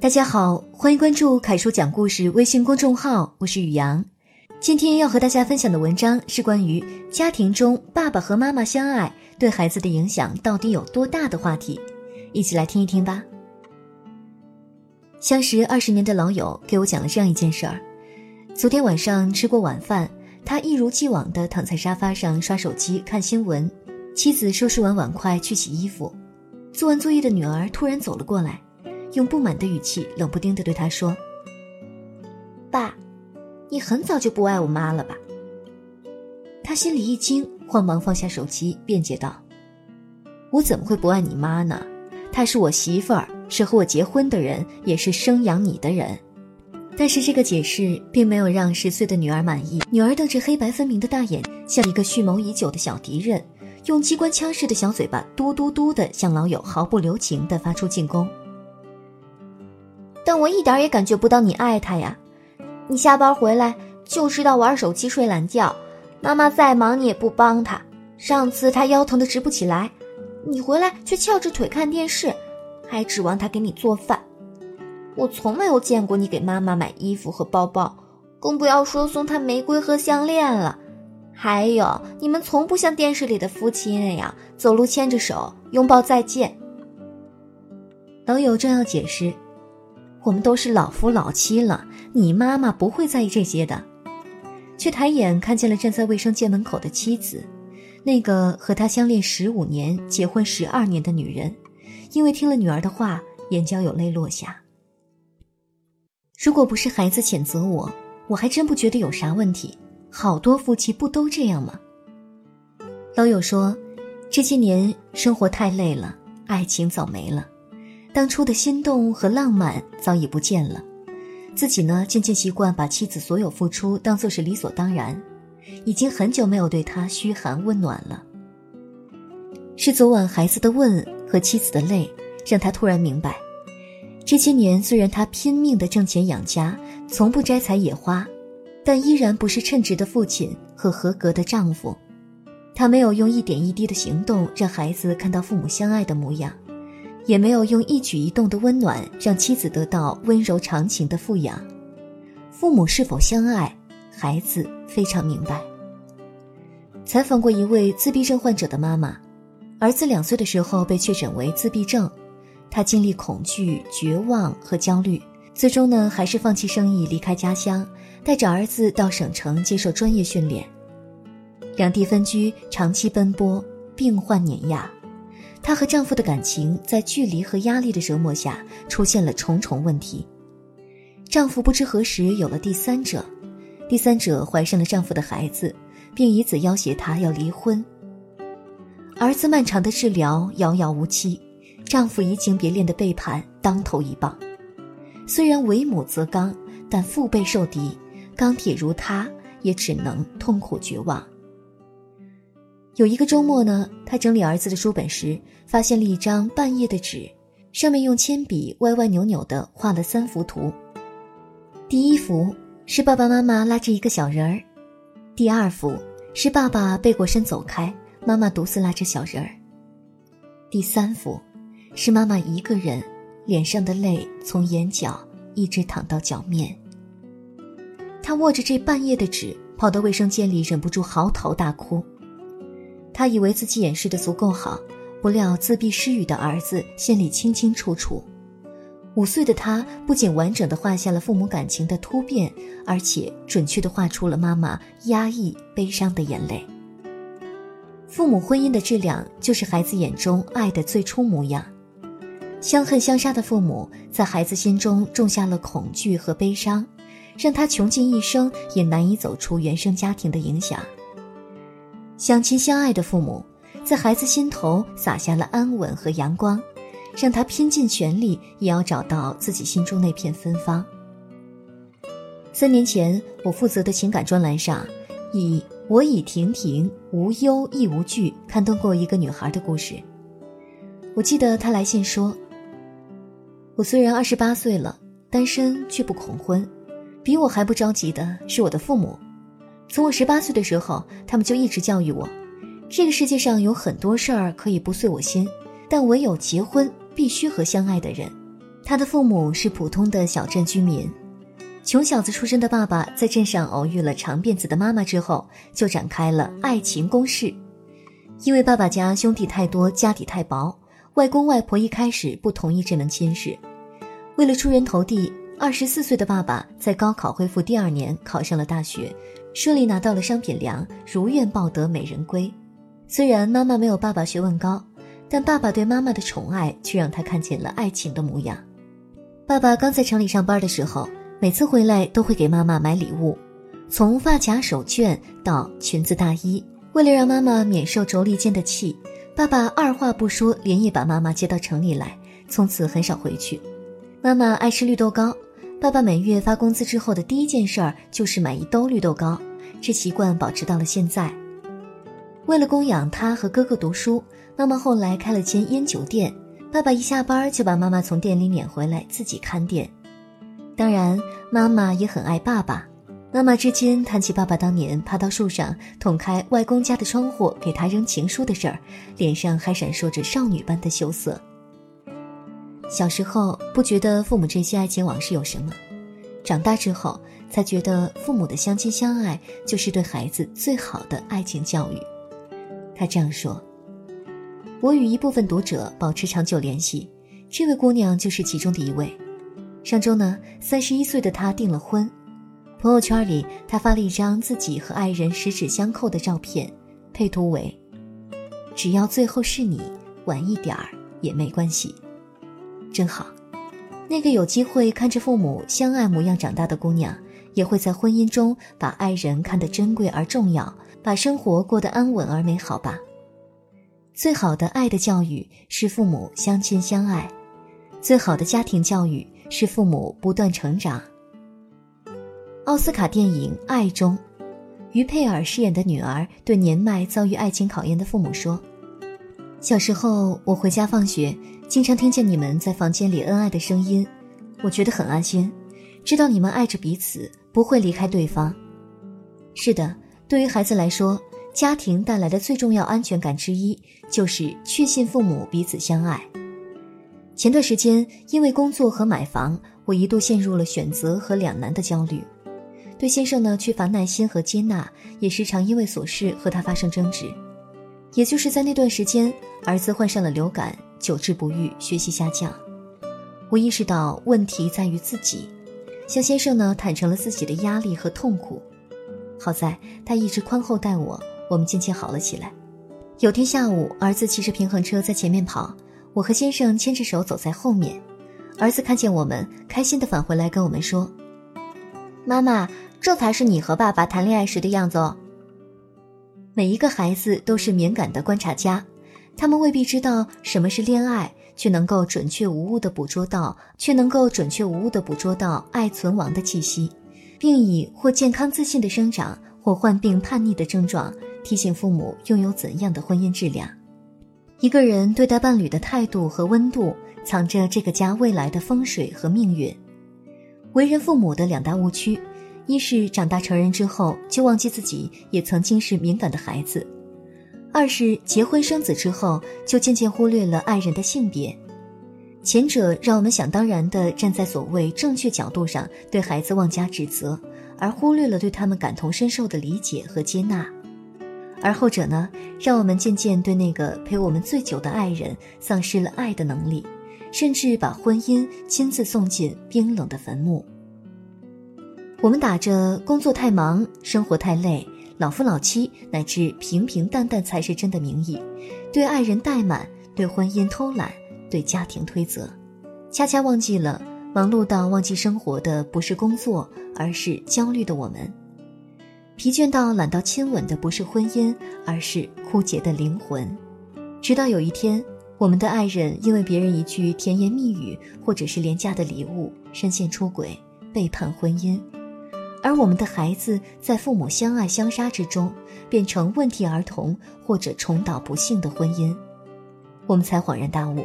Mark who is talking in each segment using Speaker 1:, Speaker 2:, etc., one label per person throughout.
Speaker 1: 大家好，欢迎关注凯叔讲故事微信公众号，我是雨阳。今天要和大家分享的文章是关于家庭中爸爸和妈妈相爱对孩子的影响到底有多大的话题，一起来听一听吧。相识二十年的老友给我讲了这样一件事儿：昨天晚上吃过晚饭，他一如既往的躺在沙发上刷手机看新闻，妻子收拾完碗筷去洗衣服。做完作业的女儿突然走了过来，用不满的语气冷不丁地对他说：“爸，你很早就不爱我妈了吧？”他心里一惊，慌忙放下手机，辩解道：“我怎么会不爱你妈呢？她是我媳妇儿，是和我结婚的人，也是生养你的人。”但是这个解释并没有让十岁的女儿满意，女儿瞪着黑白分明的大眼，像一个蓄谋已久的小敌人。用机关枪似的小嘴巴嘟嘟嘟的向老友毫不留情的发出进攻，但我一点也感觉不到你爱他呀！你下班回来就知道玩手机睡懒觉，妈妈再忙你也不帮他。上次他腰疼的直不起来，你回来却翘着腿看电视，还指望他给你做饭。我从没有见过你给妈妈买衣服和包包，更不要说送她玫瑰和项链了。还有，你们从不像电视里的夫妻那样走路牵着手拥抱再见。老友正要解释，我们都是老夫老妻了，你妈妈不会在意这些的，却抬眼看见了站在卫生间门口的妻子，那个和他相恋十五年、结婚十二年的女人，因为听了女儿的话，眼角有泪落下。如果不是孩子谴责我，我还真不觉得有啥问题。好多夫妻不都这样吗？老友说，这些年生活太累了，爱情早没了，当初的心动和浪漫早已不见了。自己呢，渐渐习惯把妻子所有付出当做是理所当然，已经很久没有对她嘘寒问暖了。是昨晚孩子的问和妻子的泪，让他突然明白，这些年虽然他拼命的挣钱养家，从不摘采野花。但依然不是称职的父亲和合格的丈夫，他没有用一点一滴的行动让孩子看到父母相爱的模样，也没有用一举一动的温暖让妻子得到温柔长情的富养。父母是否相爱，孩子非常明白。采访过一位自闭症患者的妈妈，儿子两岁的时候被确诊为自闭症，她经历恐惧、绝望和焦虑，最终呢还是放弃生意离开家乡。带着儿子到省城接受专业训练，两地分居，长期奔波，病患碾压，她和丈夫的感情在距离和压力的折磨下出现了重重问题。丈夫不知何时有了第三者，第三者怀上了丈夫的孩子，并以此要挟他要离婚。儿子漫长的治疗遥遥无期，丈夫移情别恋的背叛当头一棒。虽然为母则刚，但腹背受敌。钢铁如他，也只能痛苦绝望。有一个周末呢，他整理儿子的书本时，发现了一张半页的纸，上面用铅笔歪歪扭扭地画了三幅图。第一幅是爸爸妈妈拉着一个小人儿，第二幅是爸爸背过身走开，妈妈独自拉着小人儿，第三幅是妈妈一个人，脸上的泪从眼角一直淌到脚面。他握着这半页的纸，跑到卫生间里，忍不住嚎啕大哭。他以为自己掩饰的足够好，不料自闭失语的儿子心里清清楚楚。五岁的他不仅完整的画下了父母感情的突变，而且准确的画出了妈妈压抑悲伤的眼泪。父母婚姻的质量，就是孩子眼中爱的最初模样。相恨相杀的父母，在孩子心中种下了恐惧和悲伤。让他穷尽一生也难以走出原生家庭的影响。相亲相爱的父母，在孩子心头撒下了安稳和阳光，让他拼尽全力也要找到自己心中那片芬芳。三年前，我负责的情感专栏上，以“我已亭亭，无忧亦无惧”刊登过一个女孩的故事。我记得她来信说：“我虽然二十八岁了，单身却不恐婚。”比我还不着急的是我的父母，从我十八岁的时候，他们就一直教育我，这个世界上有很多事儿可以不遂我心，但唯有结婚必须和相爱的人。他的父母是普通的小镇居民，穷小子出身的爸爸在镇上偶遇了长辫子的妈妈之后，就展开了爱情攻势。因为爸爸家兄弟太多，家底太薄，外公外婆一开始不同意这门亲事。为了出人头地，二十四岁的爸爸在高考恢复第二年考上了大学，顺利拿到了商品粮，如愿抱得美人归。虽然妈妈没有爸爸学问高，但爸爸对妈妈的宠爱却让他看见了爱情的模样。爸爸刚在城里上班的时候，每次回来都会给妈妈买礼物，从发卡、手绢到裙子、大衣。为了让妈妈免受妯娌间的气，爸爸二话不说，连夜把妈妈接到城里来，从此很少回去。妈妈爱吃绿豆糕，爸爸每月发工资之后的第一件事儿就是买一兜绿豆糕，这习惯保持到了现在。为了供养他和哥哥读书，妈妈后来开了间烟酒店，爸爸一下班就把妈妈从店里撵回来自己看店。当然，妈妈也很爱爸爸。妈妈至今谈起爸爸当年爬到树上捅开外公家的窗户给他扔情书的事儿，脸上还闪烁着少女般的羞涩。小时候不觉得父母这些爱情往事有什么，长大之后才觉得父母的相亲相爱就是对孩子最好的爱情教育。他这样说：“我与一部分读者保持长久联系，这位姑娘就是其中的一位。上周呢，三十一岁的她订了婚。”朋友圈里，他发了一张自己和爱人十指相扣的照片，配图为：“只要最后是你，晚一点儿也没关系。”真好，那个有机会看着父母相爱模样长大的姑娘，也会在婚姻中把爱人看得珍贵而重要，把生活过得安稳而美好吧。最好的爱的教育是父母相亲相爱，最好的家庭教育是父母不断成长。奥斯卡电影《爱》中，于佩尔饰演的女儿对年迈遭遇爱情考验的父母说：“小时候，我回家放学，经常听见你们在房间里恩爱的声音，我觉得很安心，知道你们爱着彼此，不会离开对方。”是的，对于孩子来说，家庭带来的最重要安全感之一，就是确信父母彼此相爱。前段时间，因为工作和买房，我一度陷入了选择和两难的焦虑。对先生呢缺乏耐心和接纳，也时常因为琐事和他发生争执。也就是在那段时间，儿子患上了流感，久治不愈，学习下降。我意识到问题在于自己，向先生呢坦诚了自己的压力和痛苦。好在他一直宽厚待我，我们渐渐好了起来。有天下午，儿子骑着平衡车在前面跑，我和先生牵着手走在后面。儿子看见我们，开心地返回来跟我们说：“妈妈。”这才是你和爸爸谈恋爱时的样子哦。每一个孩子都是敏感的观察家，他们未必知道什么是恋爱，却能够准确无误地捕捉到，却能够准确无误地捕捉到爱存亡的气息，并以或健康自信的生长，或患病叛逆的症状，提醒父母拥有怎样的婚姻质量。一个人对待伴侣的态度和温度，藏着这个家未来的风水和命运。为人父母的两大误区。一是长大成人之后就忘记自己也曾经是敏感的孩子，二是结婚生子之后就渐渐忽略了爱人的性别。前者让我们想当然地站在所谓正确角度上对孩子妄加指责，而忽略了对他们感同身受的理解和接纳；而后者呢，让我们渐渐对那个陪我们最久的爱人丧失了爱的能力，甚至把婚姻亲自送进冰冷的坟墓。我们打着工作太忙、生活太累、老夫老妻乃至平平淡淡才是真的名义，对爱人怠慢，对婚姻偷懒，对家庭推责，恰恰忘记了忙碌到忘记生活的不是工作，而是焦虑的我们；疲倦到懒到亲吻的不是婚姻，而是枯竭的灵魂。直到有一天，我们的爱人因为别人一句甜言蜜语，或者是廉价的礼物，深陷出轨，背叛婚姻。而我们的孩子在父母相爱相杀之中，变成问题儿童或者重蹈不幸的婚姻，我们才恍然大悟：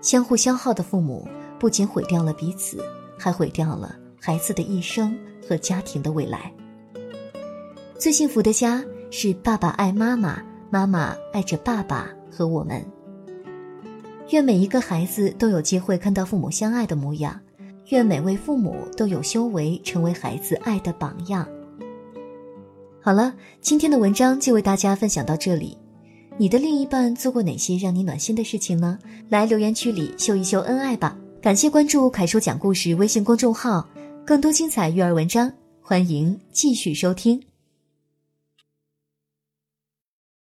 Speaker 1: 相互消耗的父母不仅毁掉了彼此，还毁掉了孩子的一生和家庭的未来。最幸福的家是爸爸爱妈妈，妈妈爱着爸爸和我们。愿每一个孩子都有机会看到父母相爱的模样，愿每位父母都有修为，成为孩子爱的榜样。好了，今天的文章就为大家分享到这里。你的另一半做过哪些让你暖心的事情呢？来留言区里秀一秀恩爱吧！感谢关注凯叔讲故事微信公众号，更多精彩育儿文章，欢迎继续收听。